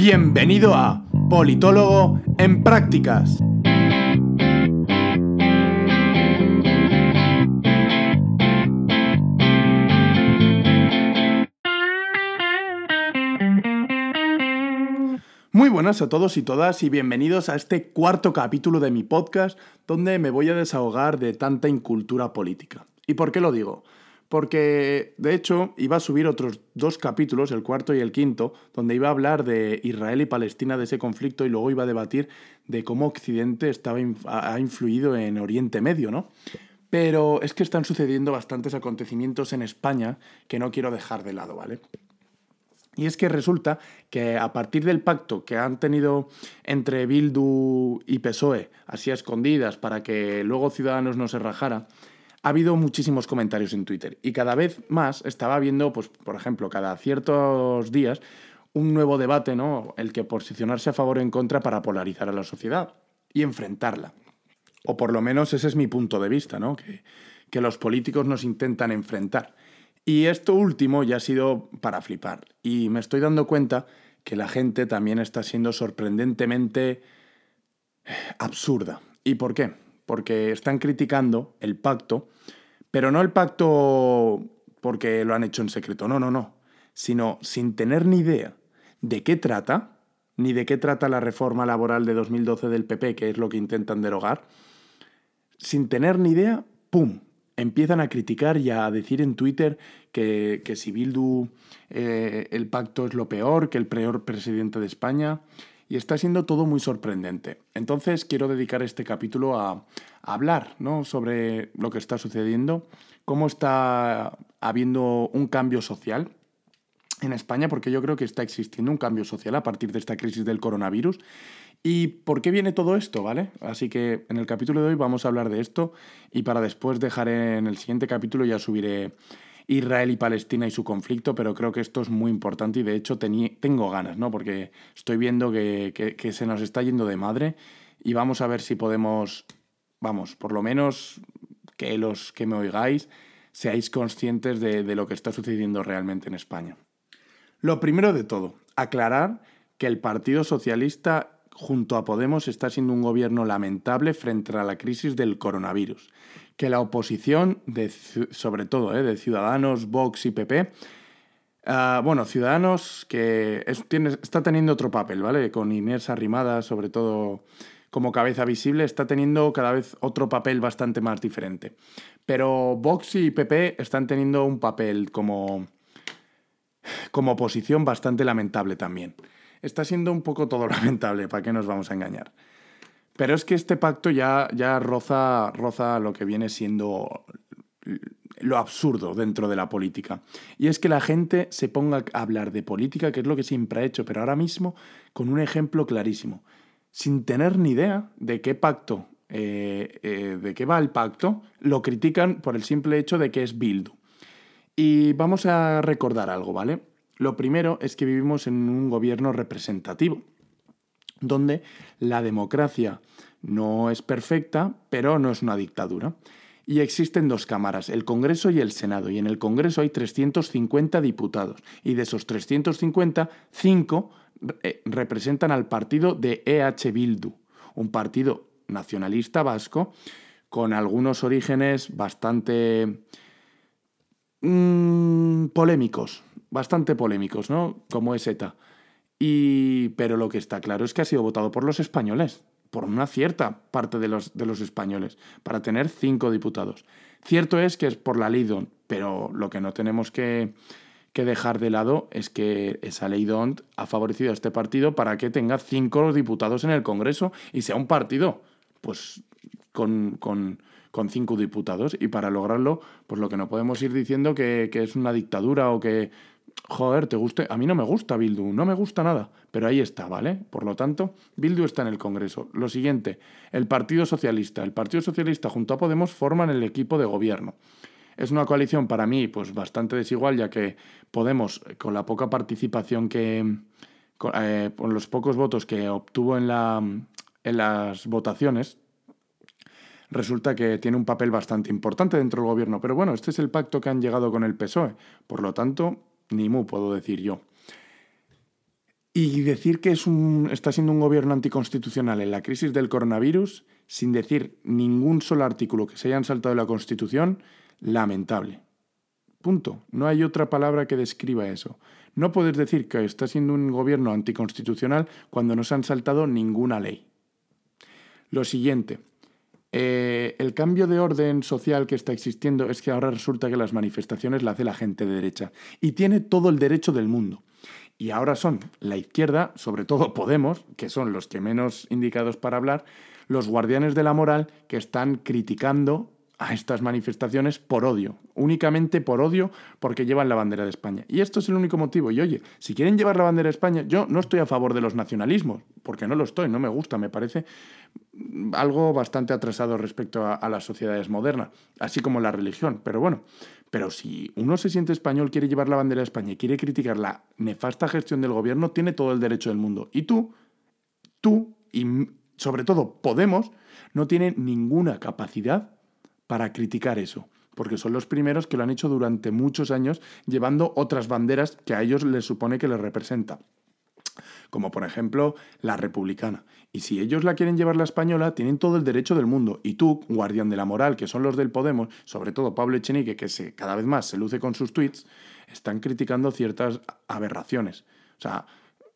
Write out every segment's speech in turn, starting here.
Bienvenido a Politólogo en Prácticas. Muy buenas a todos y todas y bienvenidos a este cuarto capítulo de mi podcast donde me voy a desahogar de tanta incultura política. ¿Y por qué lo digo? Porque de hecho iba a subir otros dos capítulos, el cuarto y el quinto, donde iba a hablar de Israel y Palestina, de ese conflicto, y luego iba a debatir de cómo Occidente estaba, ha influido en Oriente Medio, ¿no? Pero es que están sucediendo bastantes acontecimientos en España que no quiero dejar de lado, ¿vale? Y es que resulta que a partir del pacto que han tenido entre Bildu y PSOE, así a escondidas, para que luego Ciudadanos no se rajara, ha habido muchísimos comentarios en Twitter y cada vez más estaba viendo, pues, por ejemplo, cada ciertos días un nuevo debate, ¿no? El que posicionarse a favor o en contra para polarizar a la sociedad y enfrentarla. O por lo menos ese es mi punto de vista, ¿no? Que, que los políticos nos intentan enfrentar. Y esto último ya ha sido para flipar. Y me estoy dando cuenta que la gente también está siendo sorprendentemente absurda. ¿Y por qué? Porque están criticando el pacto, pero no el pacto porque lo han hecho en secreto, no, no, no, sino sin tener ni idea de qué trata, ni de qué trata la reforma laboral de 2012 del PP, que es lo que intentan derogar, sin tener ni idea, ¡pum! Empiezan a criticar y a decir en Twitter que, si Bildu eh, el pacto es lo peor, que el peor presidente de España, y está siendo todo muy sorprendente. Entonces quiero dedicar este capítulo a, hablar ¿no? sobre lo que está sucediendo, cómo está habiendo un cambio social en España, porque yo creo que está existiendo un cambio social a partir de esta crisis del coronavirus. ¿Y por qué viene todo esto? ¿Vale? Así que en el capítulo de hoy vamos a hablar de esto y para después dejaré en el siguiente capítulo ya subiré Israel y Palestina y su conflicto, pero creo que esto es muy importante y de hecho tengo ganas, ¿no? Porque estoy viendo que, se nos está yendo de madre y vamos a ver si podemos, vamos, por lo menos que los que me oigáis seáis conscientes de, de lo que está sucediendo realmente en España. Lo primero de todo, aclarar que el Partido Socialista junto a Podemos está siendo un gobierno lamentable frente a la crisis del coronavirus, que la oposición, de, sobre todo eh, de Ciudadanos, Vox y PP, ah, bueno, Ciudadanos que está teniendo otro papel, ¿vale? Con Inés Arrimada, sobre todo como cabeza visible, está teniendo cada vez otro papel bastante más diferente. Pero Vox y PP están teniendo un papel como, como oposición bastante lamentable también está siendo un poco todo lamentable, ¿para qué nos vamos a engañar? Pero es que este pacto ya, ya roza, roza lo que viene siendo lo absurdo dentro de la política. Y es que la gente se ponga a hablar de política, que es lo que siempre ha hecho, pero ahora mismo con un ejemplo clarísimo. Sin tener ni idea de qué pacto, eh, eh, de qué va el pacto, lo critican por el simple hecho de que es Bildu. Y vamos a recordar algo, ¿vale? Lo primero es que vivimos en un gobierno representativo, donde la democracia no es perfecta, pero no es una dictadura. Y existen dos cámaras, el Congreso y el Senado. Y en el Congreso hay 350 diputados. Y de esos 350, 5 eh, representan al partido de EH Bildu, un partido nacionalista vasco con algunos orígenes bastante mm, polémicos, bastante polémicos, ¿no? Como es ETA. Y, pero lo que está claro es que ha sido votado por los españoles, por una cierta parte de los, de los españoles, para tener cinco diputados. Cierto es que es por la ley DONT, pero lo que no tenemos que, dejar de lado es que esa ley DONT ha favorecido a este partido para que tenga cinco diputados en el Congreso y sea un partido, pues, con, cinco diputados y para lograrlo, pues lo que no podemos ir diciendo que, es una dictadura o que joder, te guste. A mí no me gusta Bildu, no me gusta nada, pero ahí está, ¿vale? Por lo tanto, Bildu está en el Congreso. Lo siguiente, el Partido Socialista. El Partido Socialista junto a Podemos forman el equipo de gobierno. Es una coalición para mí pues bastante desigual, ya que Podemos, con la poca participación que. Eh, con, los pocos votos que obtuvo en, la, en las votaciones, resulta que tiene un papel bastante importante dentro del gobierno. Pero bueno, este es el pacto que han llegado con el PSOE. Por lo tanto, ni mu puedo decir yo. Y decir que es un, está siendo un gobierno anticonstitucional en la crisis del coronavirus, sin decir ningún solo artículo que se hayan saltado de la Constitución, lamentable. Punto. No hay otra palabra que describa eso. No puedes decir que está siendo un gobierno anticonstitucional cuando no se han saltado ninguna ley. Lo siguiente. Eh, el cambio de orden social que está existiendo es que ahora resulta que las manifestaciones las hace la gente de derecha y tiene todo el derecho del mundo. Y ahora son la izquierda, sobre todo Podemos, que son los que menos indicados para hablar, los guardianes de la moral que están criticando a estas manifestaciones por odio, únicamente por odio porque llevan la bandera de España. Y esto es el único motivo. Y oye, si quieren llevar la bandera de España, yo no estoy a favor de los nacionalismos, porque no lo estoy, no me gusta, me parece algo bastante atrasado respecto a, las sociedades modernas, así como la religión. Pero bueno, pero si uno se siente español, quiere llevar la bandera de España y quiere criticar la nefasta gestión del gobierno, tiene todo el derecho del mundo. Y tú, tú y sobre todo Podemos, no tiene ninguna capacidad para criticar eso, porque son los primeros que lo han hecho durante muchos años llevando otras banderas que a ellos les supone que les representa como por ejemplo la republicana. Y si ellos la quieren llevar la española, tienen todo el derecho del mundo. Y tú, guardián de la moral, que son los del Podemos, sobre todo Pablo Echenique, que cada vez más se luce con sus tweets, están criticando ciertas aberraciones. O sea,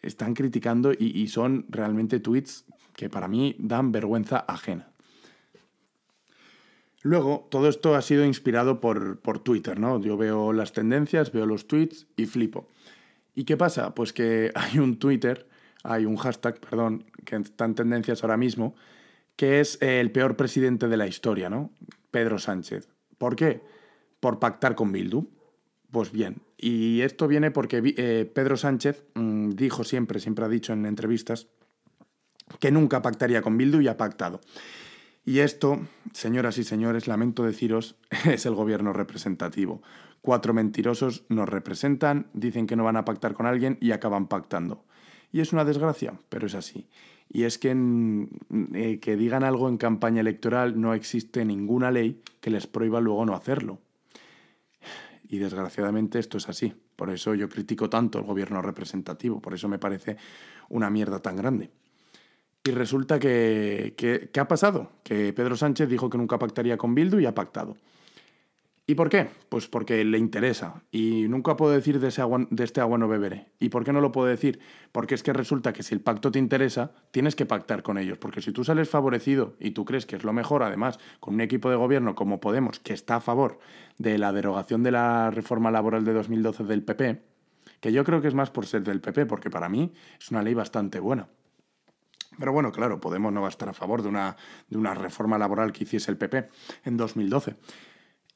están criticando y son realmente tweets que para mí dan vergüenza ajena. Luego, todo esto ha sido inspirado por, por Twitter, ¿no? Yo veo las tendencias, veo los tweets y flipo. ¿Y qué pasa? Pues que hay un Twitter, hay un hashtag, perdón, que está en tendencias ahora mismo, que es el peor presidente de la historia, ¿no? Pedro Sánchez. ¿Por qué? Por pactar con Bildu. Pues bien, y esto viene porque eh, Pedro Sánchez mm, dijo siempre, siempre ha dicho en entrevistas, que nunca pactaría con Bildu y ha pactado. Y esto, señoras y señores, lamento deciros, es el gobierno representativo. Cuatro mentirosos nos representan, dicen que no van a pactar con alguien y acaban pactando. Y es una desgracia, pero es así. Y es que eh, que digan algo en campaña electoral no existe ninguna ley que les prohíba luego no hacerlo. Y desgraciadamente esto es así. Por eso yo critico tanto el gobierno representativo, por eso me parece una mierda tan grande. Y resulta que, ¿qué ha pasado? Que Pedro Sánchez dijo que nunca pactaría con Bildu y ha pactado. ¿Y por qué? Pues porque le interesa. Y nunca puedo decir de, ese de este agua no beberé. ¿Y por qué no lo puedo decir? Porque es que resulta que si el pacto te interesa, tienes que pactar con ellos. Porque si tú sales favorecido y tú crees que es lo mejor, además, con un equipo de gobierno como Podemos, que está a favor de la derogación de la reforma laboral de 2012 del PP, que yo creo que es más por ser del PP, porque para mí es una ley bastante buena. Pero bueno, claro, Podemos no va a estar a favor de una, de una reforma laboral que hiciese el PP en 2012.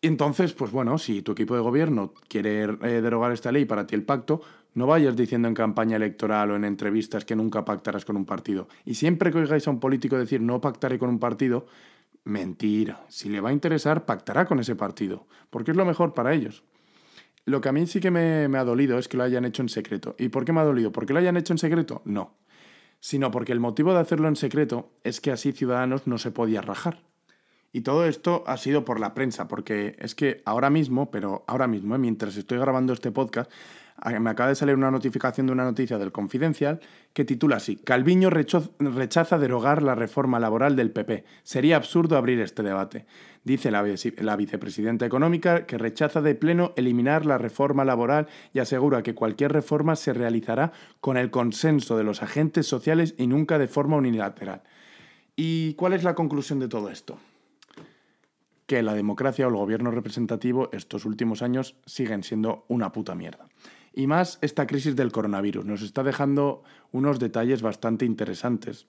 Y entonces, pues bueno, si tu equipo de gobierno quiere eh, derogar esta ley para ti el pacto, no vayas diciendo en campaña electoral o en entrevistas que nunca pactarás con un partido. Y siempre que oigáis a un político decir no pactaré con un partido, mentira. Si le va a interesar, pactará con ese partido, porque es lo mejor para ellos. Lo que a mí sí que me, me ha dolido es que lo hayan hecho en secreto. ¿Y por qué me ha dolido? ¿Por qué lo hayan hecho en secreto? No sino porque el motivo de hacerlo en secreto es que así Ciudadanos no se podía rajar. Y todo esto ha sido por la prensa, porque es que ahora mismo, pero ahora mismo, ¿eh? mientras estoy grabando este podcast, me acaba de salir una notificación de una noticia del Confidencial que titula así, Calviño rechaza derogar la reforma laboral del PP. Sería absurdo abrir este debate. Dice la, vicepresidenta económica que rechaza de pleno eliminar la reforma laboral y asegura que cualquier reforma se realizará con el consenso de los agentes sociales y nunca de forma unilateral. ¿Y cuál es la conclusión de todo esto? que la democracia o el gobierno representativo estos últimos años siguen siendo una puta mierda. Y más esta crisis del coronavirus nos está dejando unos detalles bastante interesantes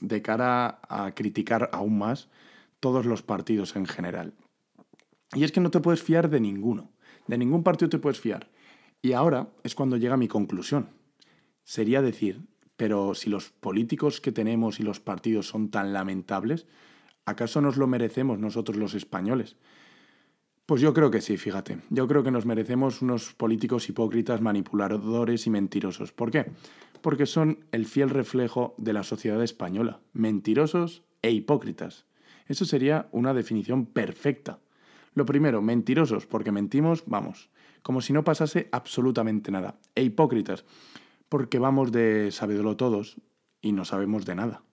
de cara a criticar aún más todos los partidos en general. Y es que no te puedes fiar de ninguno, de ningún partido te puedes fiar. Y ahora es cuando llega mi conclusión. Sería decir, pero si los políticos que tenemos y los partidos son tan lamentables, ¿acaso nos lo merecemos nosotros los españoles? Pues yo creo que sí, fíjate. Yo creo que nos merecemos unos políticos hipócritas, manipuladores y mentirosos. ¿Por qué? Porque son el fiel reflejo de la sociedad española. Mentirosos e hipócritas. Eso sería una definición perfecta. Lo primero, mentirosos, porque mentimos, vamos, como si no pasase absolutamente nada. E hipócritas, porque vamos de sabedolo todos y no sabemos de nada.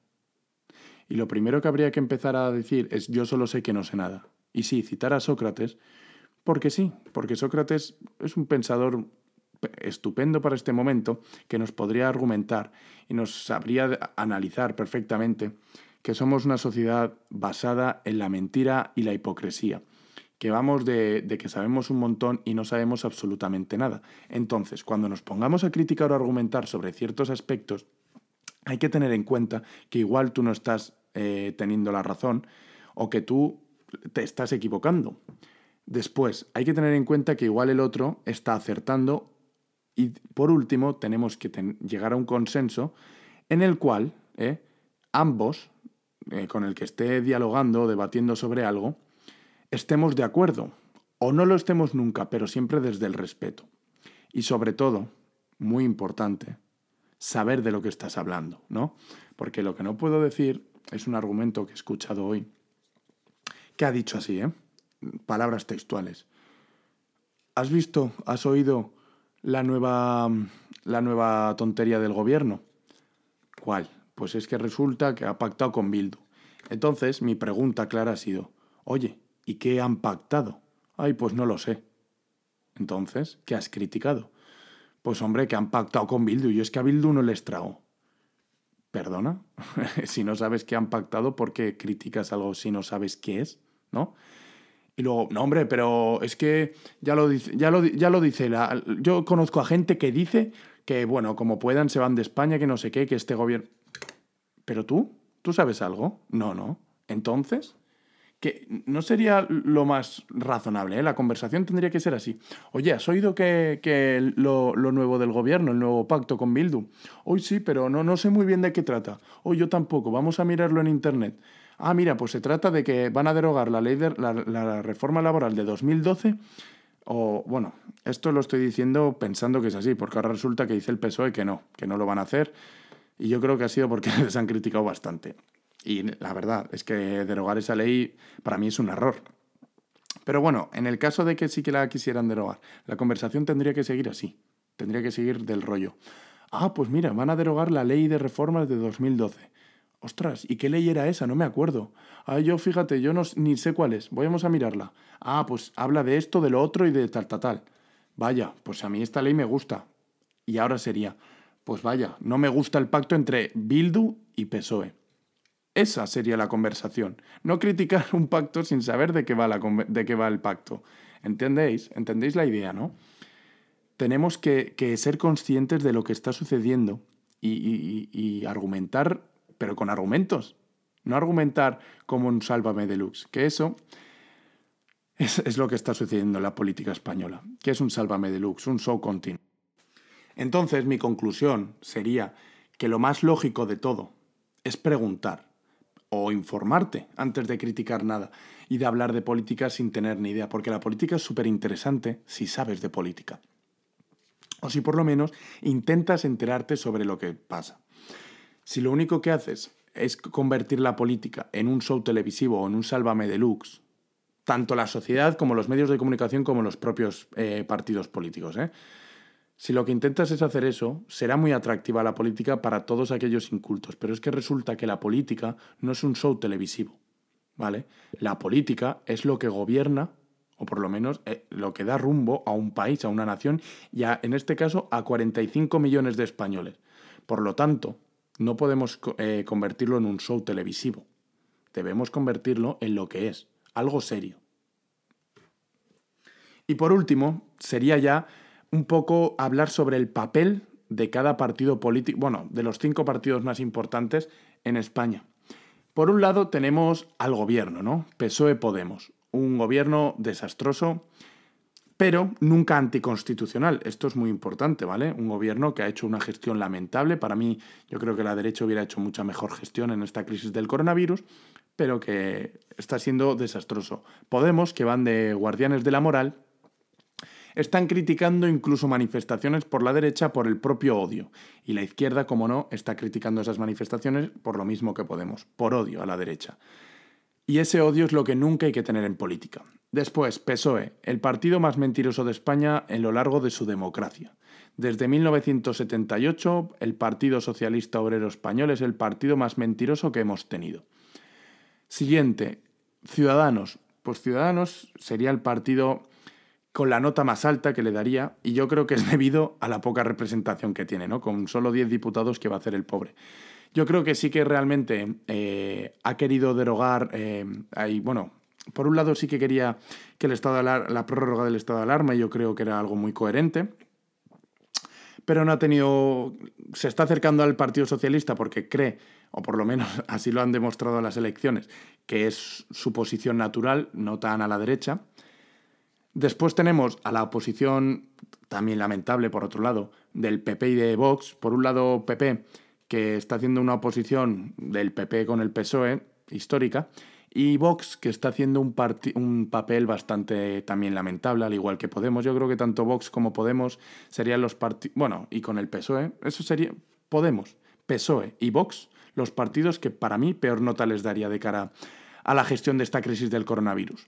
Y lo primero que habría que empezar a decir es yo solo sé que no sé nada. Y sí, citar a Sócrates, porque sí, porque Sócrates es un pensador estupendo para este momento que nos podría argumentar y nos sabría analizar perfectamente que somos una sociedad basada en la mentira y la hipocresía, que vamos de, que sabemos un montón y no sabemos absolutamente nada. Entonces, cuando nos pongamos a criticar o argumentar sobre ciertos aspectos, hay que tener en cuenta que igual tú no estás eh, teniendo la razón o que tú te estás equivocando. Después, hay que tener en cuenta que igual el otro está acertando y por último tenemos que llegar a un consenso en el cual eh, ambos, eh, con el que esté dialogando debatiendo sobre algo, estemos de acuerdo o no lo estemos nunca, pero siempre desde el respeto. Y sobre todo, muy importante, saber de lo que estás hablando, ¿no? Porque lo que no puedo decir es un argumento que he escuchado hoy, que ha dicho así, ¿eh? Palabras textuales. ¿Has visto, has oído la nueva, la nueva tontería del gobierno? ¿Cuál? Pues es que resulta que ha pactado con Bildu. Entonces, mi pregunta clara ha sido, oye, ¿y qué han pactado? Ay, pues no lo sé. Entonces, ¿qué has criticado? Pues hombre, que han pactado con Bildu. Y es que a Bildu no les trago. ¿Perdona? si no sabes qué han pactado, ¿por qué criticas algo si no sabes qué es? ¿No? Y luego, no, hombre, pero es que ya lo dice, ya lo, ya lo dice. La, yo conozco a gente que dice que, bueno, como puedan, se van de España, que no sé qué, que este gobierno. ¿Pero tú? ¿Tú sabes algo? No, no. Entonces, que no sería lo más razonable, ¿eh? la conversación tendría que ser así. Oye, ¿has oído que, lo, nuevo del gobierno, el nuevo pacto con Bildu? Hoy sí, pero no, no sé muy bien de qué trata. Hoy yo tampoco, vamos a mirarlo en Internet. Ah, mira, pues se trata de que van a derogar la ley de la, la reforma laboral de 2012 o, bueno, esto lo estoy diciendo pensando que es así, porque ahora resulta que dice el PSOE que no, que no lo van a hacer. Y yo creo que ha sido porque les han criticado bastante. Y la verdad es que derogar esa ley para mí es un error. Pero bueno, en el caso de que sí que la quisieran derogar, la conversación tendría que seguir así. Tendría que seguir del rollo. Ah, pues mira, van a derogar la ley de reformas de 2012. Ostras, ¿y qué ley era esa? No me acuerdo. Ah, yo fíjate, yo no, ni sé cuál es. Vamos a mirarla. Ah, pues habla de esto, de lo otro y de tal, tal, tal. Vaya, pues a mí esta ley me gusta. Y ahora sería, pues vaya, no me gusta el pacto entre Bildu y PSOE. Esa sería la conversación. No criticar un pacto sin saber de qué va, el pacto. ¿Entendéis? ¿Entendéis la idea, no? Tenemos que, ser conscientes de lo que está sucediendo y, argumentar, pero con argumentos. No argumentar como un sálvame deluxe, que eso es, es, lo que está sucediendo en la política española, que es un sálvame deluxe, un show continuo. Entonces, mi conclusión sería que lo más lógico de todo es preguntar o informarte antes de criticar nada y de hablar de política sin tener ni idea, porque la política es súper interesante si sabes de política. O si por lo menos intentas enterarte sobre lo que pasa. Si lo único que haces es convertir la política en un show televisivo o en un sálvame deluxe, tanto la sociedad como los medios de comunicación como los propios eh, partidos políticos, ¿eh? Si lo que intentas es hacer eso, será muy atractiva la política para todos aquellos incultos, pero es que resulta que la política no es un show televisivo, ¿vale? La política es lo que gobierna, o por lo menos eh, lo que da rumbo a un país, a una nación, y en este caso a 45 millones de españoles. Por lo tanto, no podemos eh, convertirlo en un show televisivo. Debemos convertirlo en lo que es, algo serio. Y por último, sería ya un poco hablar sobre el papel de cada partido político, bueno, de los cinco partidos más importantes en España. Por un lado tenemos al gobierno, ¿no? PSOE Podemos, un gobierno desastroso, pero nunca anticonstitucional. Esto es muy importante, ¿vale? Un gobierno que ha hecho una gestión lamentable. Para mí, yo creo que la derecha hubiera hecho mucha mejor gestión en esta crisis del coronavirus, pero que está siendo desastroso. Podemos, que van de guardianes de la moral, están criticando incluso manifestaciones por la derecha por el propio odio. Y la izquierda, como no, está criticando esas manifestaciones por lo mismo que Podemos, por odio a la derecha. Y ese odio es lo que nunca hay que tener en política. Después, PSOE, el partido más mentiroso de España en lo largo de su democracia. Desde 1978, el Partido Socialista Obrero Español es el partido más mentiroso que hemos tenido. Siguiente, Ciudadanos. Pues Ciudadanos sería el partido con la nota más alta que le daría, y yo creo que es debido a la poca representación que tiene, ¿no? Con solo 10 diputados que va a hacer el pobre. Yo creo que sí que realmente eh, ha querido derogar, eh, bueno, por un lado sí que quería que el estado de la prórroga del estado de alarma, y yo creo que era algo muy coherente, pero no ha tenido, se está acercando al Partido Socialista porque cree, o por lo menos así lo han demostrado las elecciones, que es su posición natural, no tan a la derecha. Después tenemos a la oposición, también lamentable por otro lado, del PP y de Vox. Por un lado, PP, que está haciendo una oposición del PP con el PSOE, histórica, y Vox, que está haciendo un, papel bastante también lamentable, al igual que Podemos. Yo creo que tanto Vox como Podemos serían los partidos... Bueno, y con el PSOE, eso sería Podemos, PSOE y Vox, los partidos que para mí peor nota les daría de cara a la gestión de esta crisis del coronavirus.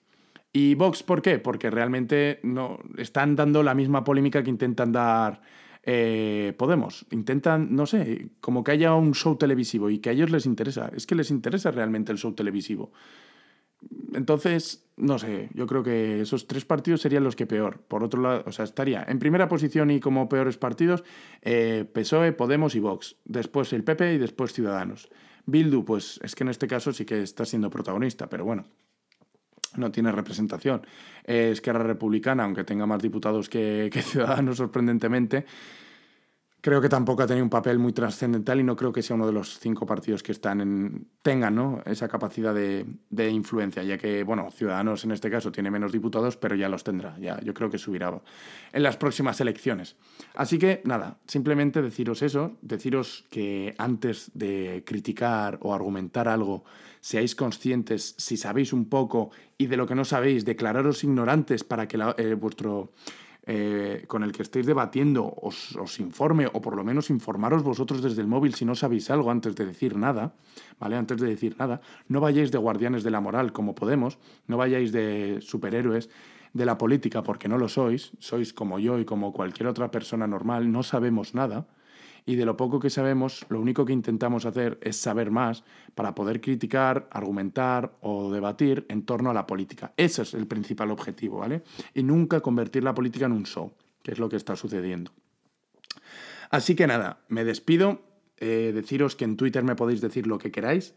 ¿Y Vox por qué? Porque realmente no, están dando la misma polémica que intentan dar eh, Podemos. Intentan, no sé, como que haya un show televisivo y que a ellos les interesa. Es que les interesa realmente el show televisivo. Entonces, no sé, yo creo que esos tres partidos serían los que peor. Por otro lado, o sea, estaría en primera posición y como peores partidos eh, PSOE, Podemos y Vox. Después el PP y después Ciudadanos. Bildu, pues es que en este caso sí que está siendo protagonista, pero bueno, no tiene representación. Es que la Republicana, aunque tenga más diputados que, que Ciudadanos, sorprendentemente, creo que tampoco ha tenido un papel muy trascendental y no creo que sea uno de los cinco partidos que están en, tengan ¿no? esa capacidad de, de, influencia, ya que, bueno, Ciudadanos en este caso tiene menos diputados, pero ya los tendrá, ya yo creo que subirá en las próximas elecciones. Así que, nada, simplemente deciros eso, deciros que antes de criticar o argumentar algo, seáis conscientes, si sabéis un poco y de lo que no sabéis, declararos ignorantes para que eh, vuestro eh, con el que estéis debatiendo os, informe o por lo menos informaros vosotros desde el móvil si no sabéis algo antes de decir nada, ¿vale? Antes de decir nada, no vayáis de guardianes de la moral como Podemos, no vayáis de superhéroes de la política porque no lo sois, sois como yo y como cualquier otra persona normal, no sabemos nada y de lo poco que sabemos, lo único que intentamos hacer es saber más para poder criticar, argumentar o debatir en torno a la política. Ese es el principal objetivo, ¿vale? Y nunca convertir la política en un show, que es lo que está sucediendo. Así que nada, me despido. Eh, deciros que en Twitter me podéis decir lo que queráis.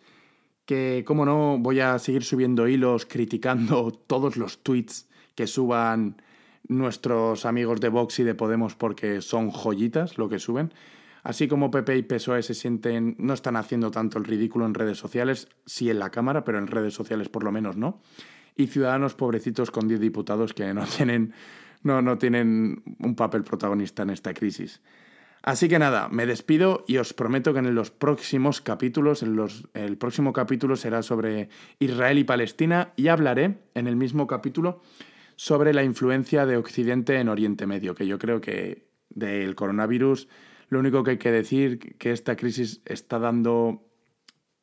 Que, como no, voy a seguir subiendo hilos criticando todos los tweets que suban nuestros amigos de Vox y de Podemos porque son joyitas lo que suben. Así como PP y PSOE se sienten, no están haciendo tanto el ridículo en redes sociales, sí en la Cámara, pero en redes sociales por lo menos no. Y Ciudadanos pobrecitos con 10 diputados que no tienen, no, no tienen un papel protagonista en esta crisis. Así que nada, me despido y os prometo que en los próximos capítulos, en los, el próximo capítulo será sobre Israel y Palestina y hablaré en el mismo capítulo sobre la influencia de Occidente en Oriente Medio, que yo creo que del coronavirus lo único que hay que decir que esta crisis está dando,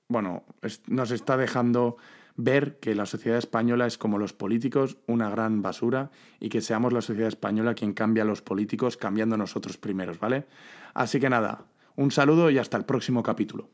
bueno, nos está dejando ver que la sociedad española es como los políticos, una gran basura, y que seamos la sociedad española quien cambia a los políticos, cambiando nosotros primeros, ¿vale? Así que nada, un saludo y hasta el próximo capítulo.